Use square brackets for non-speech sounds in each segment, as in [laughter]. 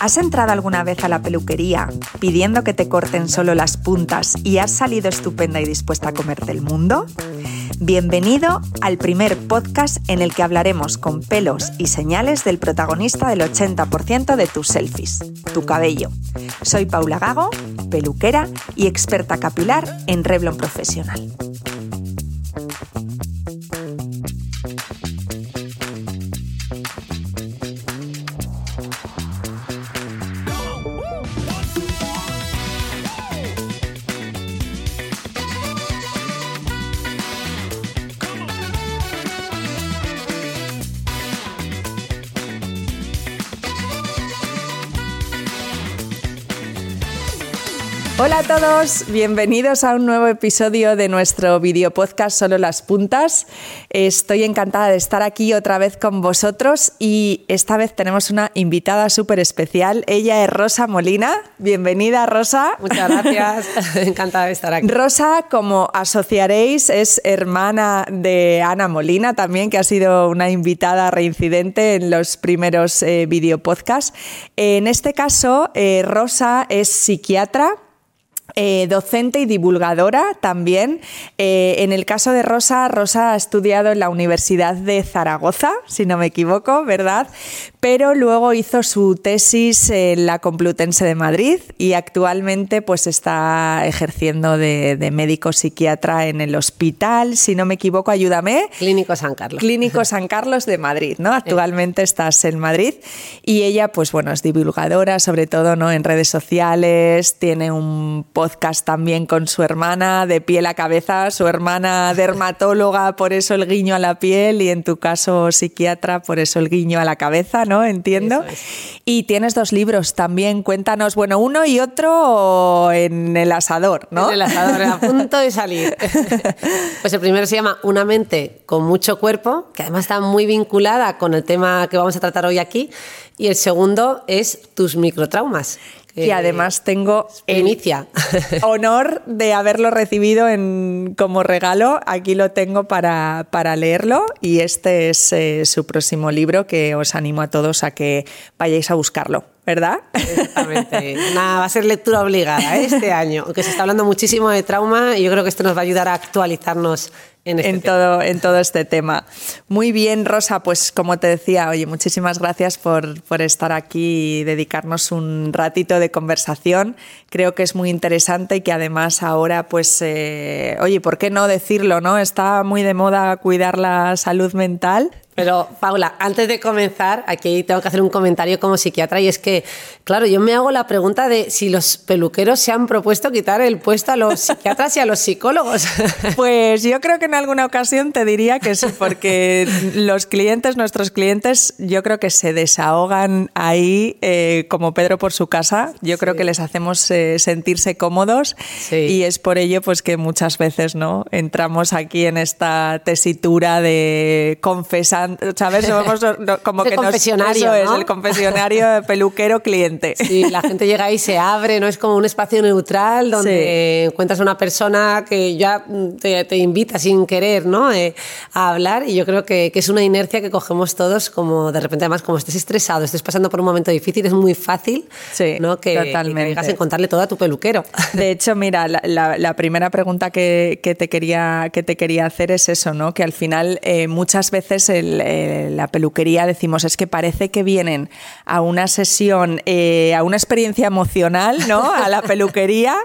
¿Has entrado alguna vez a la peluquería pidiendo que te corten solo las puntas y has salido estupenda y dispuesta a comerte el mundo? Bienvenido al primer podcast en el que hablaremos con pelos y señales del protagonista del 80% de tus selfies, tu cabello. Soy Paula Gago, peluquera y experta capilar en Revlon Profesional. Hola a todos, bienvenidos a un nuevo episodio de nuestro video podcast Solo las puntas. Estoy encantada de estar aquí otra vez con vosotros y esta vez tenemos una invitada súper especial. Ella es Rosa Molina. Bienvenida, Rosa. Muchas gracias, [laughs] encantada de estar aquí. Rosa, como asociaréis, es hermana de Ana Molina también, que ha sido una invitada reincidente en los primeros eh, video podcasts. En este caso, eh, Rosa es psiquiatra eh, docente y divulgadora también. Eh, en el caso de Rosa, Rosa ha estudiado en la Universidad de Zaragoza, si no me equivoco, ¿verdad? Pero luego hizo su tesis en la Complutense de Madrid y actualmente pues está ejerciendo de, médico psiquiatra en el hospital, si no me equivoco, ayúdame. Clínico San Carlos. Clínico San Carlos de Madrid, ¿no? Actualmente estás en Madrid y ella pues bueno, es divulgadora sobre todo, ¿no? En redes sociales, tiene un podcast también con su hermana de piel a cabeza, su hermana dermatóloga, por eso el guiño a la piel y en tu caso psiquiatra, por eso el guiño a la cabeza, ¿no? Entiendo. Y tienes dos libros también, cuéntanos, bueno, uno y otro en el asador, ¿no? En el asador, a punto de salir. [laughs] pues el primero se llama Una mente con mucho cuerpo, que además está muy vinculada con el tema que vamos a tratar hoy aquí. Y el segundo es tus microtraumas, y además tengo el [laughs] honor de haberlo recibido en, como regalo. Aquí lo tengo para, para leerlo y este es eh, su próximo libro que os animo a todos a que vayáis a buscarlo. ¿verdad? Exactamente. [laughs] va a ser lectura obligada ¿eh? este año, aunque se está hablando muchísimo de trauma y yo creo que esto nos va a ayudar a actualizarnos en, este todo, en todo este tema. Muy bien, Rosa, pues como te decía, oye, muchísimas gracias por, por estar aquí y dedicarnos un ratito de conversación. Creo que es muy interesante y que además ahora, pues, eh, oye, ¿por qué no decirlo? ¿no? Está muy de moda cuidar la salud mental. Pero, Paula, antes de comenzar, aquí tengo que hacer un comentario como psiquiatra y es que, claro, yo me hago la pregunta de si los peluqueros se han propuesto quitar el puesto a los [laughs] psiquiatras y a los psicólogos. [laughs] Pues yo creo que en alguna ocasión te diría que sí, porque los clientes, nuestros clientes, yo creo que se desahogan ahí eh, como Pedro por su casa. Yo creo que les hacemos eh, sentirse cómodos y es por ello pues que muchas veces no entramos aquí en esta tesitura de confesar ¿sabes? Somos [laughs] como que confesionario, es el confesionario [laughs] peluquero cliente. Sí, la gente llega ahí, se abre, no es como un espacio neutral donde encuentras a una persona que ya te, invita sin querer, ¿no? Eh, a hablar y yo creo que, es una inercia que cogemos todos como de repente además como estés estresado, estés pasando por un momento difícil, es muy fácil, ¿no? Que, totalmente. que en contarle todo a tu peluquero. [laughs] De hecho, mira, la, primera pregunta que, te quería, que te quería hacer es eso, ¿no? Que al final eh, muchas veces el la peluquería decimos es que parece que vienen a una sesión, eh, a una experiencia emocional, ¿no? A la peluquería,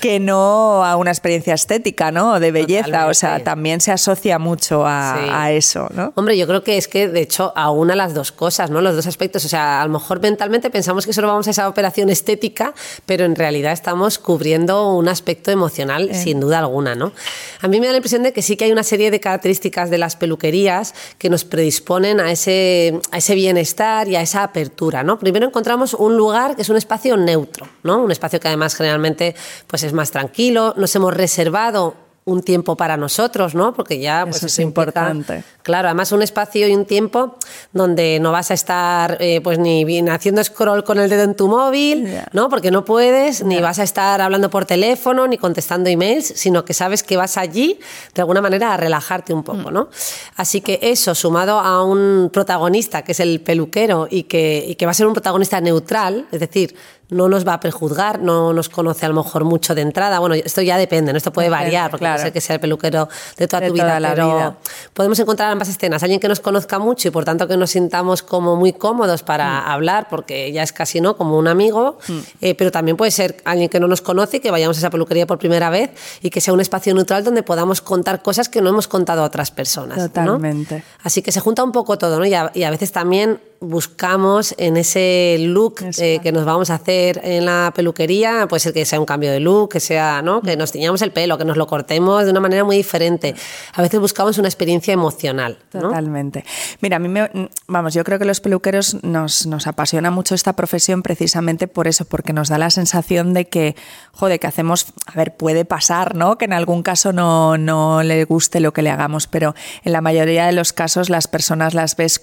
que no a una experiencia estética, ¿no? De belleza. O sea, también se asocia mucho a, eso, ¿no? Hombre, yo creo que es que de hecho aúna las dos cosas, ¿no? Los dos aspectos. O sea, a lo mejor mentalmente pensamos que solo vamos a esa operación estética, pero en realidad estamos cubriendo un aspecto emocional, sin duda alguna, ¿no? A mí me da la impresión de que sí que hay una serie de características de las peluquerías que nos predisponen a ese, a ese bienestar y a esa apertura. ¿no? Primero encontramos un lugar que es un espacio neutro, ¿no? un espacio que además generalmente pues, es más tranquilo. Nos hemos reservado un tiempo para nosotros, ¿no? Porque ya pues, eso es importante. Claro, además un espacio y un tiempo donde no vas a estar eh, pues ni bien haciendo scroll con el dedo en tu móvil, ¿no? Porque no puedes, ni vas a estar hablando por teléfono, ni contestando emails, sino que sabes que vas allí de alguna manera a relajarte un poco, mm. ¿no? Así que eso, sumado a un protagonista que es el peluquero y que, y que va a ser un protagonista neutral, es decir, no nos va a prejuzgar, no nos conoce a lo mejor mucho de entrada. Bueno, esto ya depende, ¿no? esto puede variar, porque no sé que sea el peluquero de toda tu vida, la pero vida. podemos encontrar ambas escenas. Alguien que nos conozca mucho y por tanto que nos sintamos como muy cómodos para mm. hablar, porque ya es casi no como un amigo, mm. eh, pero también puede ser alguien que no nos conoce, que vayamos a esa peluquería por primera vez y que sea un espacio neutral donde podamos contar cosas que no hemos contado a otras personas. Totalmente. Así que se junta un poco todo, ¿no? y a veces también buscamos en ese look eh, que nos vamos a hacer en la peluquería, puede ser que sea un cambio de look, que sea, ¿no? Que nos tiñamos el pelo, que nos lo cortemos de una manera muy diferente. A veces buscamos una experiencia emocional. Totalmente. Mira, a mí me, vamos, yo creo que los peluqueros nos, nos apasiona mucho esta profesión precisamente por eso, porque nos da la sensación de que, joder, que hacemos, a ver, puede pasar, ¿no? Que en algún caso no, no le guste lo que le hagamos, pero en la mayoría de los casos las personas las ves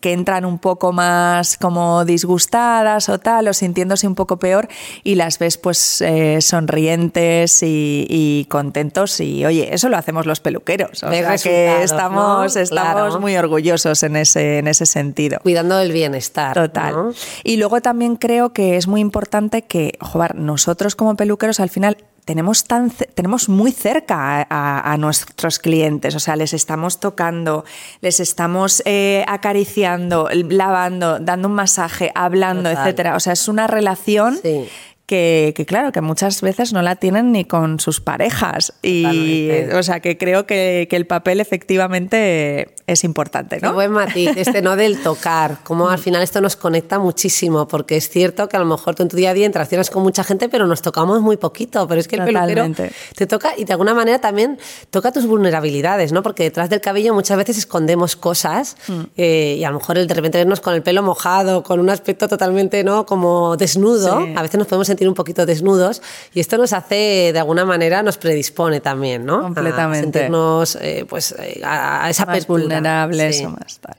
que entran un poco poco más como disgustadas o tal, o sintiéndose un poco peor, y las ves pues eh, sonrientes y, contentos. Y oye, eso lo hacemos los peluqueros. O sea que estamos, estamos muy orgullosos en ese, en ese sentido. Cuidando del bienestar. Total. Y luego también creo que es muy importante que, joder, nosotros como peluqueros al final tenemos, tan, tenemos muy cerca a, nuestros clientes, o sea, les estamos tocando, les estamos eh, acariciando, lavando, dando un masaje, hablando, etcétera. O sea, es una relación que, claro, que muchas veces no la tienen ni con sus parejas. Y, o sea, que creo que, el papel efectivamente es importante, ¿no? Qué buen matiz, este no del tocar, como al final esto nos conecta muchísimo, porque es cierto que a lo mejor tú en tu día a día interaccionas con mucha gente, pero nos tocamos muy poquito, pero es que el peluquero te toca y de alguna manera también toca tus vulnerabilidades, ¿no? Porque detrás del cabello muchas veces escondemos cosas mm. eh, y a lo mejor el de repente vernos con el pelo mojado, con un aspecto totalmente, ¿no? Como desnudo, a veces nos podemos sentir un poquito desnudos y esto nos hace, de alguna manera, nos predispone también, ¿no? Completamente. A sentirnos, eh, pues, eh, a, esa más vulnerables o más tal.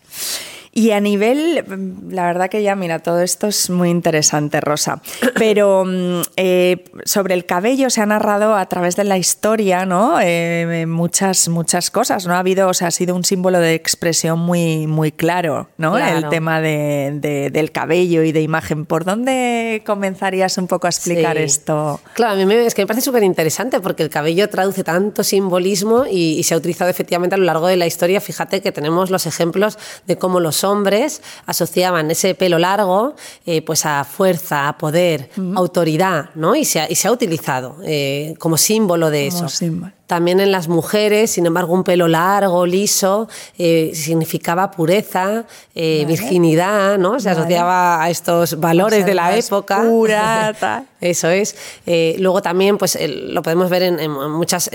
Y a nivel, la verdad que ya, mira, todo esto es muy interesante, Rosa. Pero mm, eh, sobre el cabello se ha narrado a través de la historia, ¿no? Eh, muchas, muchas cosas, ¿no? Ha habido, o sea, ha sido un símbolo de expresión muy, muy claro, ¿no? El tema de, del cabello y de imagen. ¿Por dónde comenzarías un poco a explicar esto? Claro, a mí me, es que me parece súper interesante porque el cabello traduce tanto simbolismo y, y se ha utilizado efectivamente a lo largo de la historia. Fíjate que tenemos los ejemplos de cómo los hombres asociaban ese pelo largo eh, pues a fuerza, a poder, autoridad, ¿no? Y se ha, y se ha utilizado eh, como símbolo de eso. También en las mujeres, sin embargo, un pelo largo, liso, eh, significaba pureza, virginidad, ¿no? Se asociaba a estos valores de la época. Pura, [laughs] Eso es. luego también, pues lo podemos ver en, muchas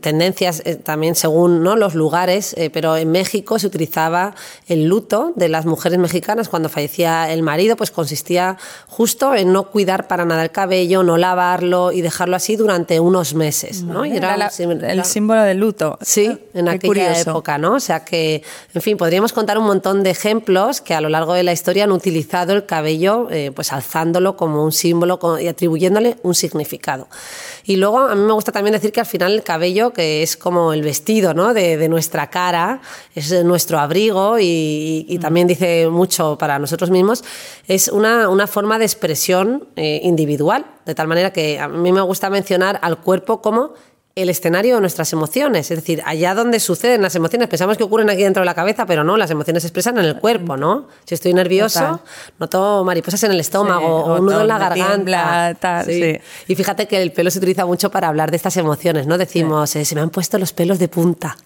tendencias, también según ¿no? los lugares, pero en México se utilizaba el luto de las mujeres mexicanas cuando fallecía el marido, pues consistía justo en no cuidar para nada el cabello, no lavarlo y dejarlo así durante unos meses. ¿no? Y era, el símbolo del luto. Sí, en aquella época, ¿no? O sea que, en fin, podríamos contar un montón de ejemplos que a lo largo de la historia han utilizado el cabello, eh, pues alzándolo como un símbolo y atribuyéndole un significado. Y luego a mí me gusta también decir que al final el cabello, que es como el vestido ¿no? de, nuestra cara, es nuestro abrigo y, mm. también dice mucho para nosotros mismos, es una, una forma de expresión eh, individual, de tal manera que a mí me gusta mencionar al cuerpo como el escenario de nuestras emociones, es decir, allá donde suceden las emociones, pensamos que ocurren aquí dentro de la cabeza, pero no, las emociones se expresan en el cuerpo, ¿no? Si estoy nervioso, noto mariposas en el estómago o un nudo en la garganta. Y fíjate que el pelo se utiliza mucho para hablar de estas emociones, ¿no? Decimos, eh, se me han puesto los pelos de punta.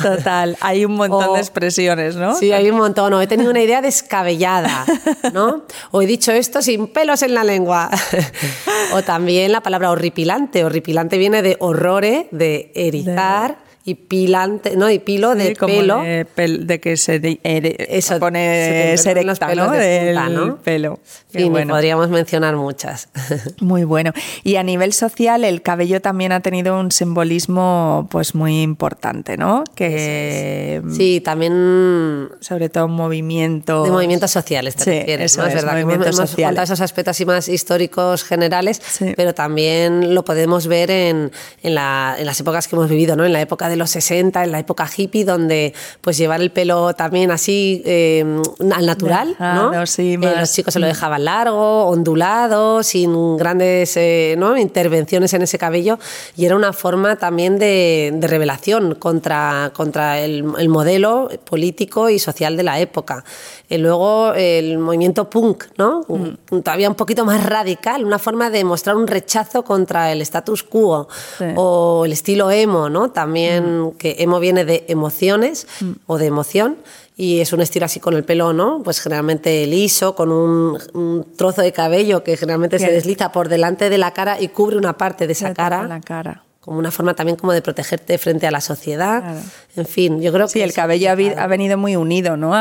Total, hay un montón de expresiones, ¿no? Sí, hay un montón. O he tenido una idea descabellada, ¿no? O he dicho esto sin pelos en la lengua. [laughs] o también la palabra horripilante. Horripilante viene de horrore, de erizar y pilante, ¿no? Y pilo de pelo. De, que se, Eso, pone serecta, ¿no? Del pelo. Y podríamos mencionar muchas. [laughs] Muy bueno. Y a nivel social, el cabello también ha tenido un simbolismo pues muy importante, ¿no? Que sí, también sobre todo movimientos de movimientos sociales, te sí, refieres, ¿no? Es, verdad que hemos, contado esos aspectos así más históricos generales, pero también lo podemos ver en, en, la, en, las épocas que hemos vivido, ¿no? En la época de los 60, en la época hippie, donde pues llevar el pelo también así eh, al natural, ¿no? Sí, eh, los chicos se lo dejaban largo, ondulado, sin grandes eh, ¿no? intervenciones en ese cabello, y era una forma también de, de revelación contra, contra el, el, modelo político y social de la época. Y luego el movimiento punk, ¿no? Mm. Todavía un poquito más radical, una forma de mostrar un rechazo contra el status quo, o el estilo emo, ¿no? También que emo viene de emociones mm. o de emoción y es un estilo así con el pelo, ¿no? Pues generalmente liso, con un, trozo de cabello que generalmente se desliza por delante de la cara y cubre una parte de esa cara. La cara como una forma también como de protegerte frente a la sociedad. En fin, yo creo que... Sí, el cabello ha, venido muy unido, ¿no?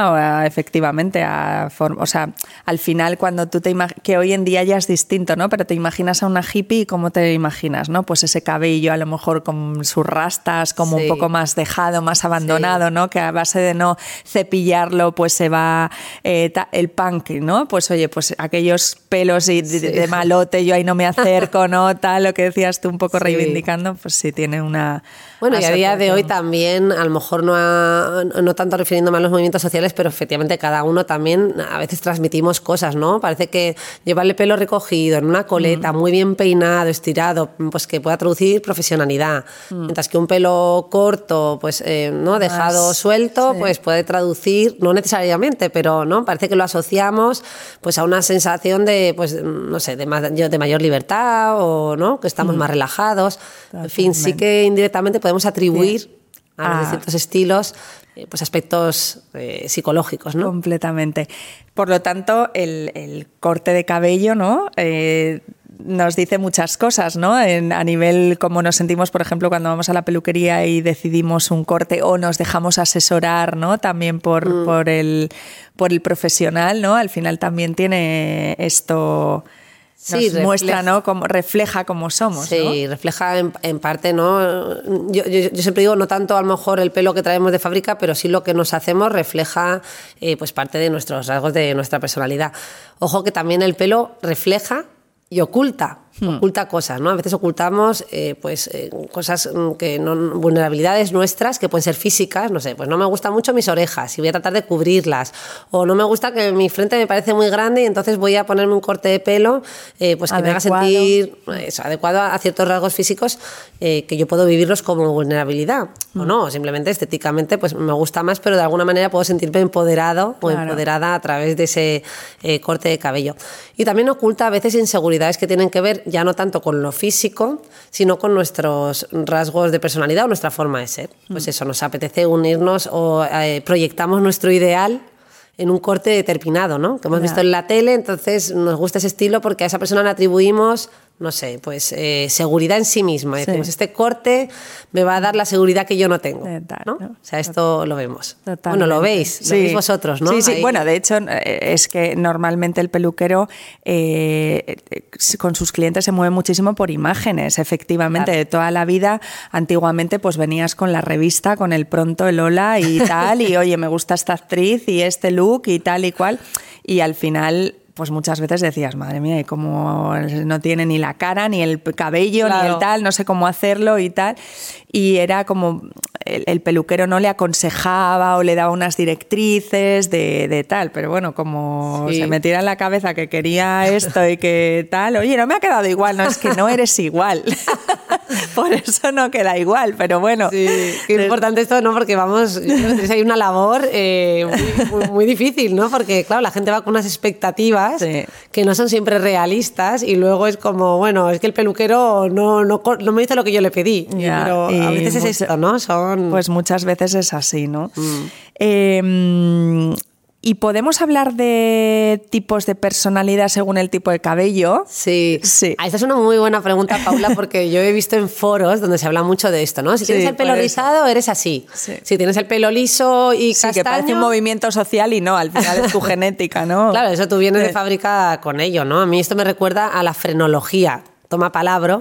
efectivamente, a o sea, al final cuando tú te imaginas, que hoy en día ya es distinto, ¿no? Pero te imaginas a una hippie y cómo te imaginas, ¿no? Pues ese cabello a lo mejor con sus rastas, como un poco más dejado, más abandonado, ¿no? Que a base de no cepillarlo, pues se va eh, el punk, ¿no? Pues oye, pues aquellos pelos y de, malote, yo ahí no me acerco, ¿no? [laughs] Tal, lo que decías tú un poco reivindicando, pues sí tiene una... Bueno, y a día de hoy también, a lo mejor no, no tanto refiriéndome a los movimientos sociales, pero efectivamente cada uno también a veces transmitimos cosas, ¿no? Parece que llevarle pelo recogido, en una coleta, muy bien peinado, estirado, pues que pueda traducir profesionalidad. Mientras que un pelo corto, pues no eh, dejado suelto, pues puede traducir, no necesariamente, pero no parece que lo asociamos pues a una sensación de, pues no sé, de, de mayor libertad o no, que estamos más relajados. En fin, sí que indirectamente podemos atribuir a los distintos estilos eh, pues aspectos eh, psicológicos, ¿no? Completamente. Por lo tanto, el, corte de cabello, ¿no? Eh, nos dice muchas cosas, ¿no? a nivel como nos sentimos, por ejemplo, cuando vamos a la peluquería y decidimos un corte o nos dejamos asesorar, ¿no? También por, mm. por, el, por el profesional, ¿no? Al final también tiene esto sí, muestra, ¿no? Como, refleja cómo somos. Sí, refleja en, parte, ¿no? Yo, siempre digo, no tanto a lo mejor el pelo que traemos de fábrica, pero sí lo que nos hacemos refleja eh, pues parte de nuestros rasgos de nuestra personalidad. Ojo que también el pelo refleja y oculta. Hmm. oculta cosas, ¿no? A veces ocultamos eh, pues eh, cosas mm, que no vulnerabilidades nuestras que pueden ser físicas, no sé, pues no me gustan mucho mis orejas y voy a tratar de cubrirlas o no me gusta que mi frente me parece muy grande y entonces voy a ponerme un corte de pelo eh, pues que me haga sentir adecuado a, ciertos rasgos físicos que yo puedo vivirlos como vulnerabilidad o hmm. no, simplemente estéticamente pues me gusta más, pero de alguna manera puedo sentirme empoderado o empoderada a través de ese corte de cabello. Y también oculta a veces inseguridades que tienen que ver ya no tanto con lo físico, sino con nuestros rasgos de personalidad o nuestra forma de ser. Pues mm. eso, nos apetece unirnos o eh, proyectamos nuestro ideal en un corte determinado, ¿no? Que hemos visto en la tele, entonces nos gusta ese estilo porque a esa persona le atribuimos no sé, pues eh, seguridad en sí misma. Decimos, este corte me va a dar la seguridad que yo no tengo. ¿no? O sea, esto lo vemos. Bueno, lo veis, lo veis vosotros, ¿no? Sí, sí. Bueno, de hecho, eh, es que normalmente el peluquero eh, con sus clientes se mueve muchísimo por imágenes, efectivamente. De toda la vida, antiguamente, pues venías con la revista, con el pronto, el hola y tal, y oye, me gusta esta actriz y este look y tal y cual. Y al final pues muchas veces decías, madre mía, y como no tiene ni la cara, ni el cabello, ni el tal, no sé cómo hacerlo y tal. Y era como el, peluquero no le aconsejaba o le daba unas directrices de, tal, pero bueno, como se metiera en la cabeza que quería esto y que [laughs] tal, oye, no me ha quedado igual, no, es que no eres igual. [laughs] Por eso no queda igual, pero bueno. Sí, qué importante esto, ¿no? Porque vamos, hay una labor eh, muy, difícil, ¿no? Porque, claro, la gente va con unas expectativas que no son siempre realistas y luego es como, bueno, es que el peluquero no, no, no me dice lo que yo le pedí. pero a veces es esto, ¿no? Son... Pues muchas veces es así, ¿no? Mm. Em, ¿Y podemos hablar de tipos de personalidad según el tipo de cabello? Sí. sí. Ah, esta es una muy buena pregunta, Paula, porque yo he visto en foros donde se habla mucho de esto, ¿no? Si tienes el pelo rizado, eres así. Si tienes el pelo liso y sí, que parece un movimiento social y no, al final es tu [laughs] genética, ¿no? Claro, eso tú vienes de fábrica con ello, ¿no? A mí esto me recuerda a la frenología toma palabra.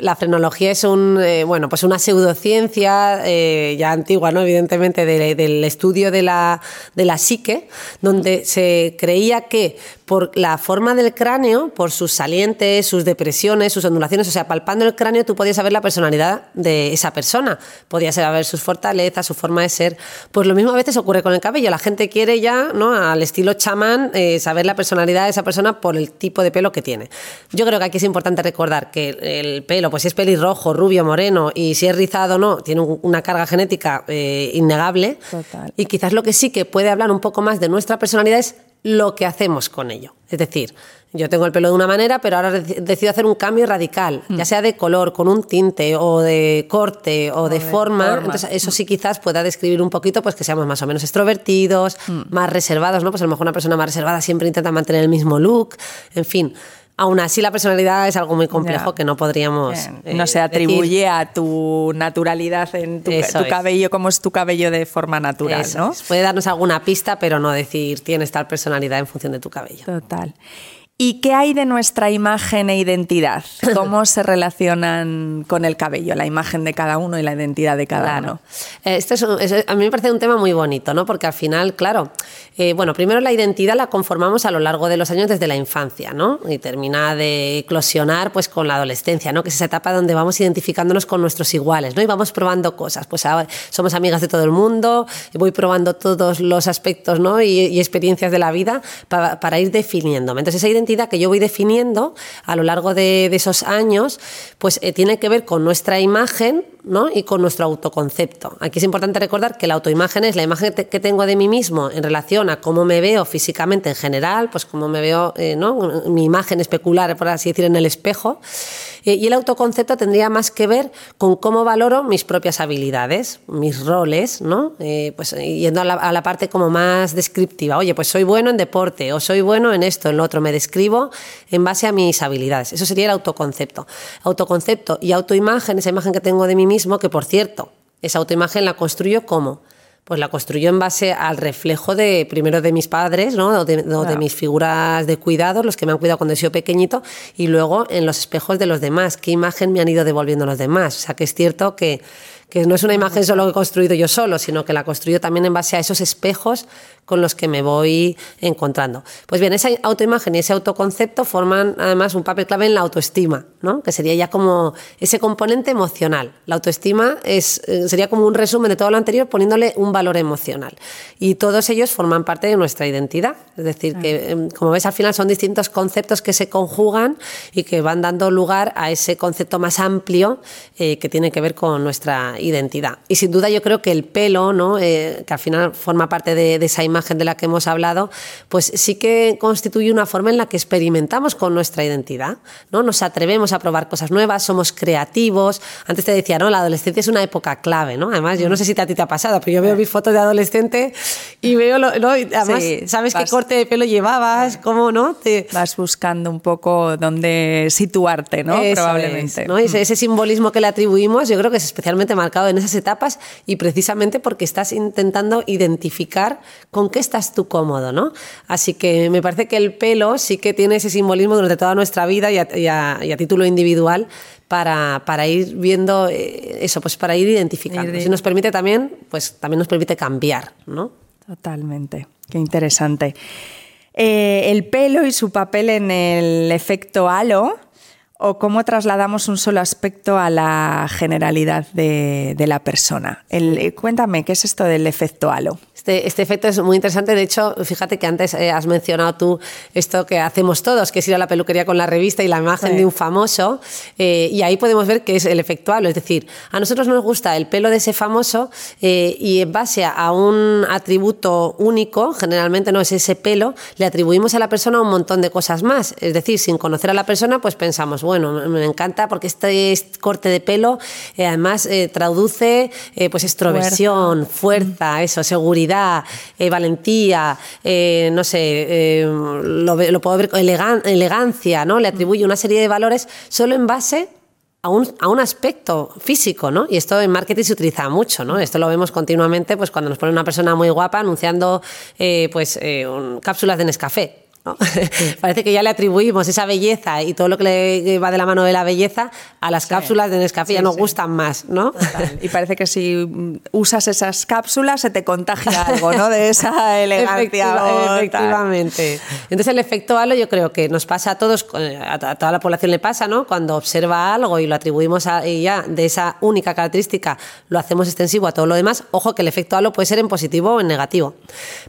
la frenología es un, eh, bueno, pues una pseudociencia eh, ya antigua, ¿no? evidentemente, del estudio de la, de la psique, donde se creía que por la forma del cráneo, por sus salientes, sus depresiones, sus ondulaciones, o sea, palpando el cráneo tú podías saber la personalidad de esa persona, podías saber sus fortalezas, su forma de ser. Pues lo mismo a veces ocurre con el cabello, la gente quiere ya, ¿no? al estilo chamán, eh, saber la personalidad de esa persona por el tipo de pelo que tiene. Yo creo que aquí es importante recordar que el pelo, pues si es pelirrojo, rubio, moreno y si es rizado o no, tiene una carga genética eh, innegable. Y quizás lo que sí que puede hablar un poco más de nuestra personalidad es lo que hacemos con ello. Es decir, yo tengo el pelo de una manera, pero ahora decido hacer un cambio radical, ya hmm. sea de color, con un tinte, o de corte, o, de, forma. Entonces, eso sí quizás pueda describir un poquito pues que seamos más o menos extrovertidos, hmm. más reservados, ¿no? Pues a lo mejor una persona más reservada siempre intenta mantener el mismo look, en fin. Aún así, la personalidad es algo muy complejo que no podríamos. no se atribuye a tu naturalidad en tu, cabello, como es tu cabello de forma natural, ¿no? Puede darnos alguna pista, pero no decir tienes tal personalidad en función de tu cabello. Total. ¿Y qué hay de nuestra imagen e identidad? [coughs] ¿Cómo se relacionan con el cabello, la imagen de cada uno y la identidad de cada uno? Eh, esto es, a mí me parece un tema muy bonito, ¿no? Porque al final, claro, eh, bueno, primero la identidad la conformamos a lo largo de los años desde la infancia, ¿no? Y termina de eclosionar pues con la adolescencia, ¿no? Que es esa etapa donde vamos identificándonos con nuestros iguales, ¿no? Y vamos probando cosas. Pues ahora somos amigas de todo el mundo, voy probando todos los aspectos, ¿no? Y, experiencias de la vida para, para ir definiéndome. Entonces esa identidad que yo voy definiendo a lo largo de, esos años, pues eh, tiene que ver con nuestra imagen ¿no? y con nuestro autoconcepto. Aquí es importante recordar que la autoimagen es la imagen que tengo de mí mismo en relación a cómo me veo físicamente en general, pues cómo me veo, eh, ¿no? mi imagen especular, por así decir, en el espejo. Eh, y el autoconcepto tendría más que ver con cómo valoro mis propias habilidades, mis roles, ¿no? pues yendo a la, a la, parte como más descriptiva. Oye, pues soy bueno en deporte o soy bueno en esto, en lo otro. Me describo escribo en base a mis habilidades. Eso sería el autoconcepto. Autoconcepto y autoimagen, esa imagen que tengo de mí mismo, que por cierto, esa autoimagen la construyo como pues la construyo en base al reflejo de primero de mis padres, ¿no? O de, de, mis figuras de cuidado, los que me han cuidado cuando he sido pequeñito, y luego en los espejos de los demás, qué imagen me han ido devolviendo los demás. O sea que es cierto que, que no es una imagen solo que he construido yo solo, sino que la construyo también en base a esos espejos con los que me voy encontrando. Pues bien, esa autoimagen y ese autoconcepto forman además un papel clave en la autoestima, ¿no? que sería ya como ese componente emocional. La autoestima es, eh, sería como un resumen de todo lo anterior poniéndole un valor emocional. Y todos ellos forman parte de nuestra identidad. Es decir, que em, como ves al final son distintos conceptos que se conjugan y que van dando lugar a ese concepto más amplio eh, que tiene que ver con nuestra identidad. Y sin duda yo creo que el pelo, ¿no? Eh, que al final forma parte de, esa imagen de la que hemos hablado, pues sí que constituye una forma en la que experimentamos con nuestra identidad, ¿no? Nos atrevemos a probar cosas nuevas, somos creativos. Antes te decía, ¿no? La adolescencia es una época clave, ¿no? Además, yo no sé si a ti te ha pasado, pero yo veo mis fotos de adolescente y veo, lo, ¿no? además, sabes qué corte de pelo llevabas, cómo, ¿no? Te... Vas buscando un poco dónde situarte, ¿no? Probablemente. ¿no? Ese, ese simbolismo que le atribuimos, yo creo que es especialmente marcado en esas etapas y precisamente porque estás intentando identificar con qué estás tú cómodo, ¿no? Así que me parece que el pelo sí que tiene ese simbolismo durante toda nuestra vida y a, título individual para, para, ir viendo eh, eso, pues para ir identificando. Si nos permite también, pues también nos permite cambiar, ¿no? Totalmente, qué interesante. Eh, el pelo y su papel en el efecto halo o cómo trasladamos un solo aspecto a la generalidad de, la persona. El, cuéntame, ¿qué es esto del efecto halo? Este, este, efecto es muy interesante. De hecho, fíjate que antes eh, has mencionado tú esto que hacemos todos, que es ir a la peluquería con la revista y la imagen de un famoso. Eh, y ahí podemos ver que es el efecto halo. Es decir, a nosotros nos gusta el pelo de ese famoso eh, y en base a un atributo único, generalmente no es ese pelo, le atribuimos a la persona un montón de cosas más. Es decir, sin conocer a la persona, pues pensamos, bueno, me encanta porque este corte de pelo además traduce pues extroversión, fuerza, eso, seguridad eh, valentía, eh, no sé, lo, puedo ver, elegancia, ¿no? Le atribuye una serie de valores solo en base a un, a un, aspecto físico, ¿no? Y esto en marketing se utiliza mucho, ¿no? Esto lo vemos continuamente, pues cuando nos pone una persona muy guapa anunciando, pues, cápsulas de Nescafé. [laughs] Parece que ya le atribuimos esa belleza y todo lo que le va de la mano de la belleza a las cápsulas de Nescafé, ya nos gustan más, ¿no? Y parece que si usas esas cápsulas se te contagia algo, ¿no? De esa [laughs] elegancia. efectivamente. Entonces el efecto halo yo creo que nos pasa a todos, a toda la población le pasa, ¿no? Cuando observa algo y lo atribuimos a ella de esa única característica, lo hacemos extensivo a todo lo demás. Ojo que el efecto halo puede ser en positivo o en negativo.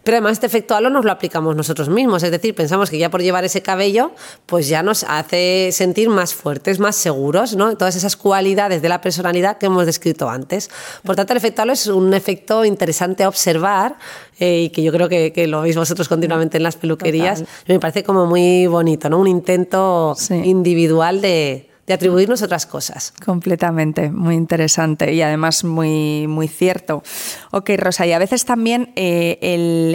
Pero además este efecto halo nos lo aplicamos nosotros mismos, es decir, pensamos que ya por llevar ese cabello, pues ya nos hace sentir más fuertes, más seguros, ¿no? Todas esas cualidades de la personalidad que hemos descrito antes. Por tanto, el efecto halo es un efecto interesante a observar eh, y que yo creo que, lo veis vosotros continuamente en las peluquerías. Me parece como muy bonito, ¿no? Un intento individual de, de atribuirnos otras cosas. Completamente, muy interesante y además muy, muy cierto. Ok, Rosa, y a veces también eh,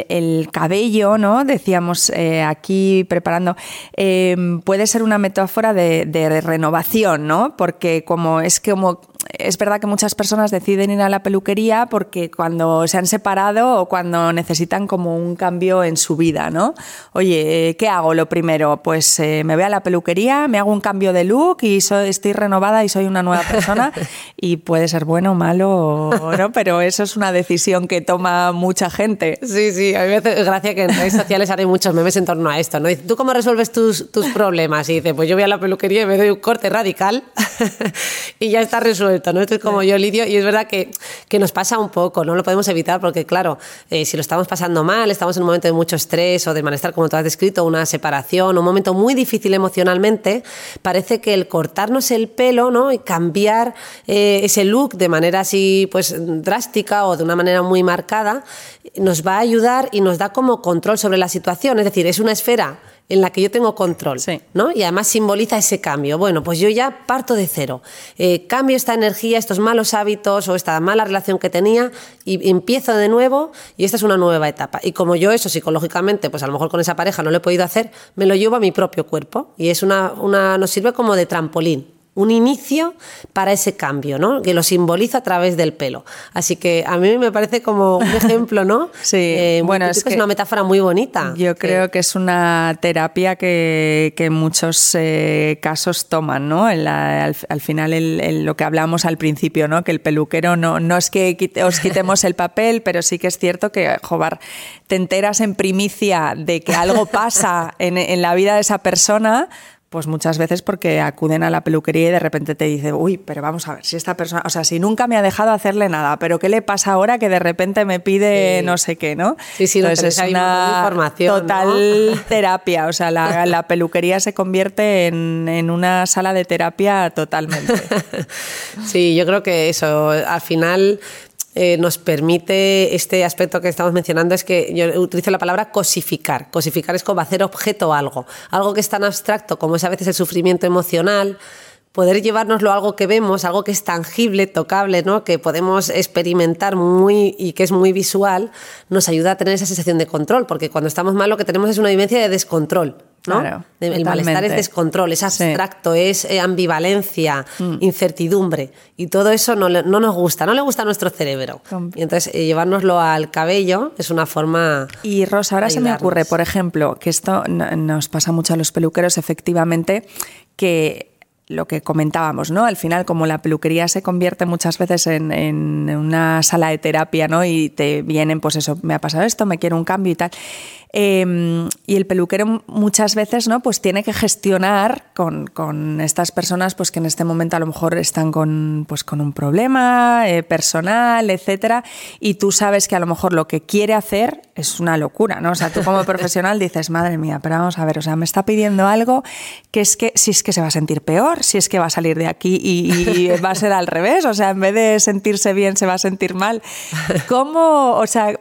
el, cabello, ¿no? Decíamos eh, aquí preparando, eh, puede ser una metáfora de, de, renovación, ¿no? Porque como es como es verdad que muchas personas deciden ir a la peluquería porque cuando se han separado o cuando necesitan como un cambio en su vida, ¿no? Oye, ¿qué hago lo primero? Pues eh, me voy a la peluquería, me hago un cambio de look y estoy renovada y soy una nueva persona [laughs] y puede ser bueno o malo, ¿no? Pero eso es una decisión que toma mucha gente. Sí, sí, a mí me hace gracia que en redes sociales hay muchos memes en torno a esto, ¿no? ¿Tú cómo resuelves tus, tus problemas? Y dice, pues yo voy a la peluquería y me doy un corte radical [laughs] y ya está resuelto. ¿No? Esto es como yo lidio y es verdad que, que, nos pasa un poco, no lo podemos evitar porque, claro, eh, si lo estamos pasando mal, estamos en un momento de mucho estrés o de malestar, como tú has descrito, una separación, un momento muy difícil emocionalmente, parece que el cortarnos el pelo ¿no? y cambiar eh, ese look de manera así pues drástica o de una manera muy marcada nos va a ayudar y nos da como control sobre la situación. Es decir, es una esfera en la que yo tengo control, ¿no? Y además simboliza ese cambio. Bueno, pues yo ya parto de cero, eh, cambio esta energía, estos malos hábitos o esta mala relación que tenía y empiezo de nuevo y esta es una nueva etapa. Y como yo eso psicológicamente, pues a lo mejor con esa pareja no lo he podido hacer, me lo llevo a mi propio cuerpo y es una, una nos sirve como de trampolín un inicio para ese cambio, ¿no? Que lo simboliza a través del pelo. Así que a mí me parece como un [laughs] ejemplo, ¿no? sí, eh, bueno, es, que es una metáfora muy bonita. Yo creo que es una terapia que, muchos eh, casos toman, ¿no? al, final lo que hablamos al principio, ¿no? Que el peluquero no, no es que os quitemos el papel, pero sí que es cierto que, joder, te enteras en primicia de que algo pasa en, en la vida de esa persona pues muchas veces porque acuden a la peluquería y de repente te dice, uy, pero vamos a ver, si esta persona, o sea, si nunca me ha dejado hacerle nada, pero ¿qué le pasa ahora que de repente me pide no sé qué, ¿no? Sí, sí, Entonces es una información, total [laughs] terapia, o sea, la, peluquería se convierte en, en, una sala de terapia totalmente. [laughs] sí, yo creo que eso, al final eh, nos permite este aspecto que estamos mencionando es que yo utilizo la palabra cosificar. Cosificar es como hacer objeto algo, algo que es tan abstracto como es a veces el sufrimiento emocional, poder llevárnoslo a algo que vemos, algo que es tangible, tocable, ¿no? que podemos experimentar muy y que es muy visual, nos ayuda a tener esa sensación de control, porque cuando estamos mal lo que tenemos es una vivencia de descontrol. ¿No? el malestar es descontrol, es abstracto, es eh, ambivalencia, mm. incertidumbre. Y todo eso no, no, nos gusta, no le gusta a nuestro cerebro. Y entonces eh, llevárnoslo al cabello es una forma. Y Rosa, ahora se me ocurre, por ejemplo, que esto nos pasa mucho a los peluqueros, efectivamente, que lo que comentábamos, ¿no? Al final, como la peluquería se convierte muchas veces en, en, una sala de terapia, ¿no? Y te vienen, pues eso, me ha pasado esto, me quiero un cambio y tal. Em, y el peluquero muchas veces ¿no? pues tiene que gestionar con, con, estas personas pues que en este momento a lo mejor están con, pues con un problema eh, personal, etcétera, y tú sabes que a lo mejor lo que quiere hacer es una locura, ¿no? O sea, tú como [laughs] profesional dices, madre mía, pero vamos a ver, o sea, me está pidiendo algo que es que si es que se va a sentir peor, si es que va a salir de aquí y, va a ser al revés, o sea, en vez de sentirse bien se va a sentir mal. ¿Cómo, o sea,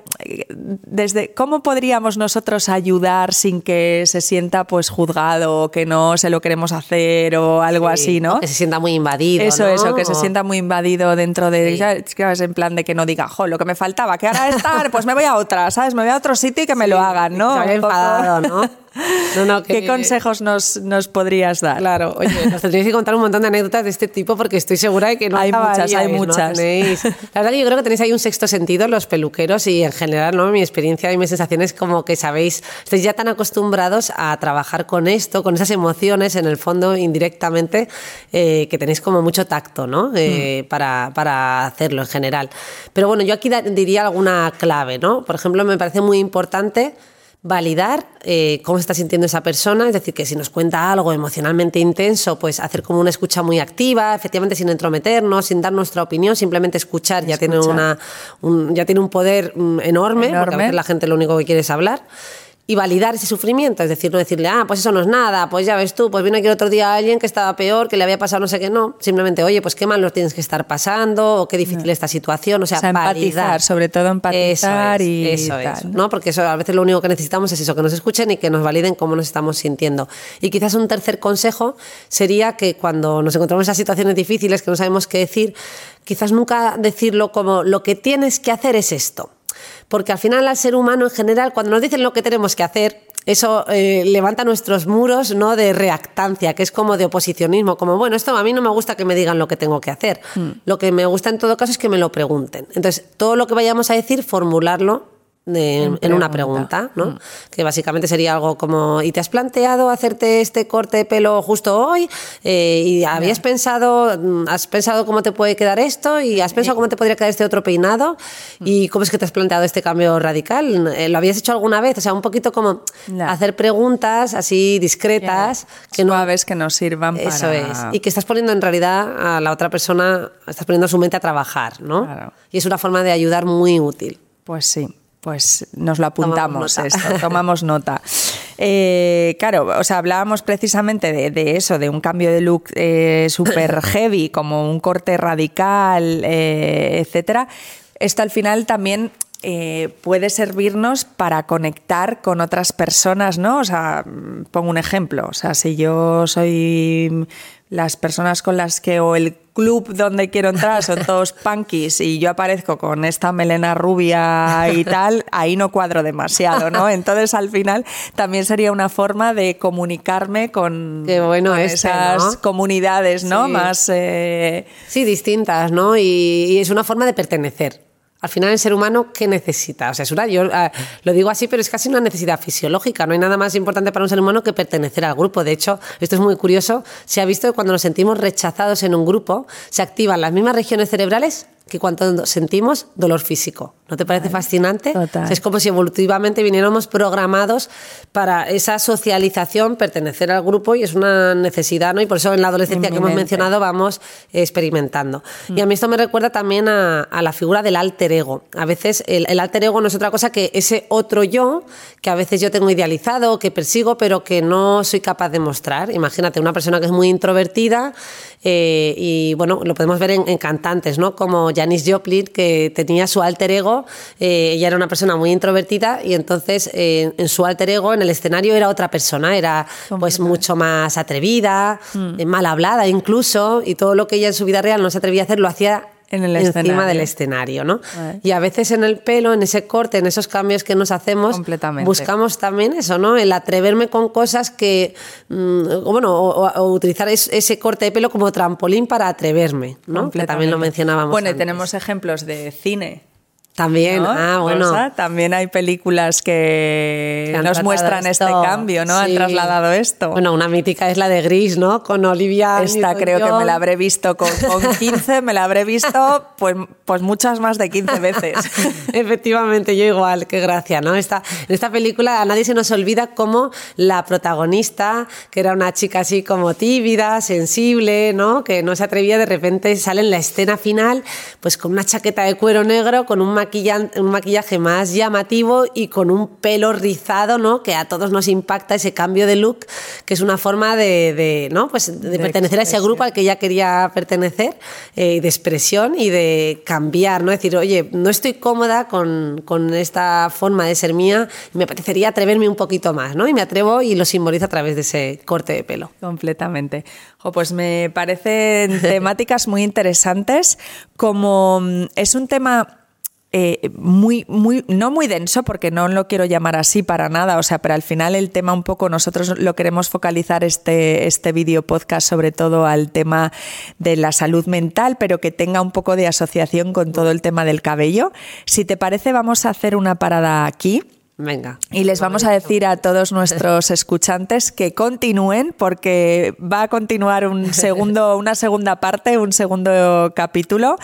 desde cómo podríamos nosotros ayudar sin que se sienta pues juzgado o que no se lo queremos hacer o algo así, ¿no? Que se sienta muy invadido. Eso, eso, que se sienta muy invadido dentro de, sí. En plan de que no diga, jo, lo que me faltaba, que ahora estar, pues me voy a otra, ¿sabes? Me voy a otro sitio y que me lo hagan, ¿no? enfadado, ¿no? [laughs] ¿Qué consejos nos, nos, podrías dar? Claro, oye, [laughs] nos tendríais que contar un montón de anécdotas de este tipo porque estoy segura de que no hay muchas, hay muchas. [laughs] La verdad que yo creo que tenéis ahí un sexto sentido los peluqueros y en general, ¿no? Mi experiencia y mi sensación es como que sabéis, estáis ya tan acostumbrados a trabajar con esto, con esas emociones, en el fondo, indirectamente, eh, que tenéis como mucho tacto, ¿no? Eh, mm. para, para hacerlo en general. Pero bueno, yo aquí diría alguna clave, ¿no? Por ejemplo, me parece muy importante validar eh, cómo se está sintiendo esa persona, es decir, que si nos cuenta algo emocionalmente intenso, pues hacer como una escucha muy activa, efectivamente sin entrometernos, sin dar nuestra opinión, simplemente escuchar, ya tiene una un, ya tiene un poder mm, enorme, enorme, porque a veces la gente lo único que quiere es hablar y validar ese sufrimiento, es decir, no decirle, ah, pues eso no es nada, pues ya ves tú, pues vino aquí el otro día alguien que estaba peor, que le había pasado no sé qué, no, simplemente, oye, pues qué mal lo tienes que estar pasando, o qué difícil esta situación, o sea, empatizar, sobre todo empatizar y eso es, ¿no? Porque eso, a veces lo único que necesitamos es eso, que nos escuchen y que nos validen cómo nos estamos sintiendo. Y quizás un tercer consejo sería que cuando nos encontramos en esas situaciones difíciles que no sabemos qué decir, quizás nunca decirlo como lo que tienes que hacer es esto porque al final al ser humano en general, cuando nos dicen lo que tenemos que hacer, eso eh, levanta nuestros muros ¿no? de reactancia, que es como de oposicionismo, como, bueno, esto a mí no me gusta que me digan lo que tengo que hacer. Mm. Lo que me gusta en todo caso es que me lo pregunten. Entonces, todo lo que vayamos a decir, formularlo en, una pregunta, ¿no? Mm. Que básicamente sería algo como, ¿y te has planteado hacerte este corte de pelo justo hoy? Eh, ¿Y habías pensado, mm, has pensado cómo te puede quedar esto? ¿Y has pensado cómo te podría quedar este otro peinado? Mm. ¿Y cómo es que te has planteado este cambio radical? Eh, ¿Lo habías hecho alguna vez? O sea, un poquito como hacer preguntas así discretas. Que Suaves que nos sirvan para... Eso es. Y que estás poniendo en realidad a la otra persona, estás poniendo su mente a trabajar, ¿no? Y es una forma de ayudar muy útil. Pues sí. Pues nos lo apuntamos tomamos esto, [laughs] tomamos nota. Eh, claro, o sea, hablábamos precisamente de, eso, de un cambio de look eh, súper [laughs] heavy, como un corte radical, eh, etcétera. Esto al final también puede servirnos para conectar con otras personas, ¿no? O sea, pongo un ejemplo. O sea, si yo soy las personas con las que o el club donde quiero entrar son [laughs] todos punkis y yo aparezco con esta melena rubia y tal, ahí no cuadro demasiado, ¿no? Entonces al final también sería una forma de comunicarme con, bueno esas comunidades, ¿no? Más eh, sí distintas, ¿no? y es una forma de pertenecer. Al final, el ser humano, ¿qué necesita? O sea, es una, yo ah, lo digo así, pero es casi una necesidad fisiológica. No hay nada más importante para un ser humano que pertenecer al grupo. De hecho, esto es muy curioso. Se ha visto que cuando nos sentimos rechazados en un grupo, se activan las mismas regiones cerebrales que cuando sentimos dolor físico. ¿No te parece fascinante? Es como si evolutivamente viniéramos programados para esa socialización, pertenecer al grupo y es una necesidad, ¿no? Y por eso en la adolescencia que hemos mencionado vamos experimentando. Y a mí esto me recuerda también a, la figura del alter ego. A veces el, el, alter ego no es otra cosa que ese otro yo que a veces yo tengo idealizado, que persigo, pero que no soy capaz de mostrar. Imagínate una persona que es muy introvertida eh, y bueno, lo podemos ver en, cantantes, ¿no? Como Janis Joplin, que tenía su alter ego, eh, ella era una persona muy introvertida y entonces eh, en su alter ego, en el escenario, era otra persona, era pues mucho más atrevida, mm. mal hablada incluso, y todo lo que ella en su vida real no se atrevía a hacer, lo hacía en el encima del escenario, ¿no? Y a veces en el pelo, en ese corte, en esos cambios que nos hacemos, buscamos también eso, ¿no? El atreverme con cosas que, mm, bueno, o, utilizar ese corte de pelo como trampolín para atreverme, ¿no? Que también lo mencionábamos. Bueno, y tenemos ejemplos de cine también, ah, bueno. también hay películas que, nos muestran este cambio, ¿no? Han trasladado esto. Bueno, una mítica es la de Gris, ¿no? Con Olivia. Esta creo que me la habré visto con, con 15, me la habré visto pues, pues muchas más de 15 veces. [laughs] Efectivamente, yo igual, qué gracia, ¿no? Esta, en esta película a nadie se nos olvida cómo la protagonista, que era una chica así como tímida, sensible, ¿no? Que no se atrevía, de repente sale en la escena final, pues con una chaqueta de cuero negro, con un un maquillaje más llamativo y con un pelo rizado, ¿no? Que a todos nos impacta ese cambio de look, que es una forma de, ¿no? Pues de, pertenecer a ese grupo al que ella quería pertenecer, eh, de expresión y de cambiar, ¿no? Decir, oye, no estoy cómoda con, con esta forma de ser mía, me apetecería atreverme un poquito más, ¿no? Y me atrevo y lo simbolizo a través de ese corte de pelo. Completamente. pues me parecen [laughs] temáticas muy interesantes, como mm, es un tema eh, muy, muy, no muy denso, porque no lo quiero llamar así para nada, o sea, pero al final el tema un poco, nosotros lo queremos focalizar este, este video podcast sobre todo al tema de la salud mental, pero que tenga un poco de asociación con todo el tema del cabello. Si te parece, vamos a hacer una parada aquí. Venga. Y les vamos a decir a todos nuestros escuchantes que continúen porque va a continuar un segundo, una segunda parte, un segundo capítulo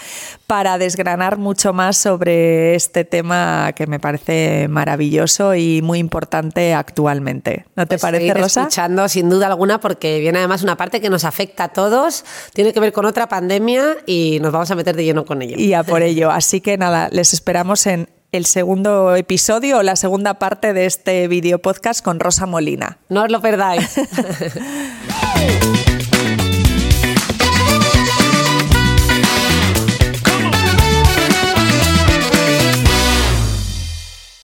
para desgranar mucho más sobre este tema que me parece maravilloso y muy importante actualmente. ¿No te pues parece, Rosa? Escuchando sin duda alguna porque viene además una parte que nos afecta a todos, tiene que ver con otra pandemia y nos vamos a meter de lleno con ello. Y a por ello. Así que nada, les esperamos en el segundo episodio o la segunda parte de este video podcast con Rosa Molina. No os lo perdáis. [laughs]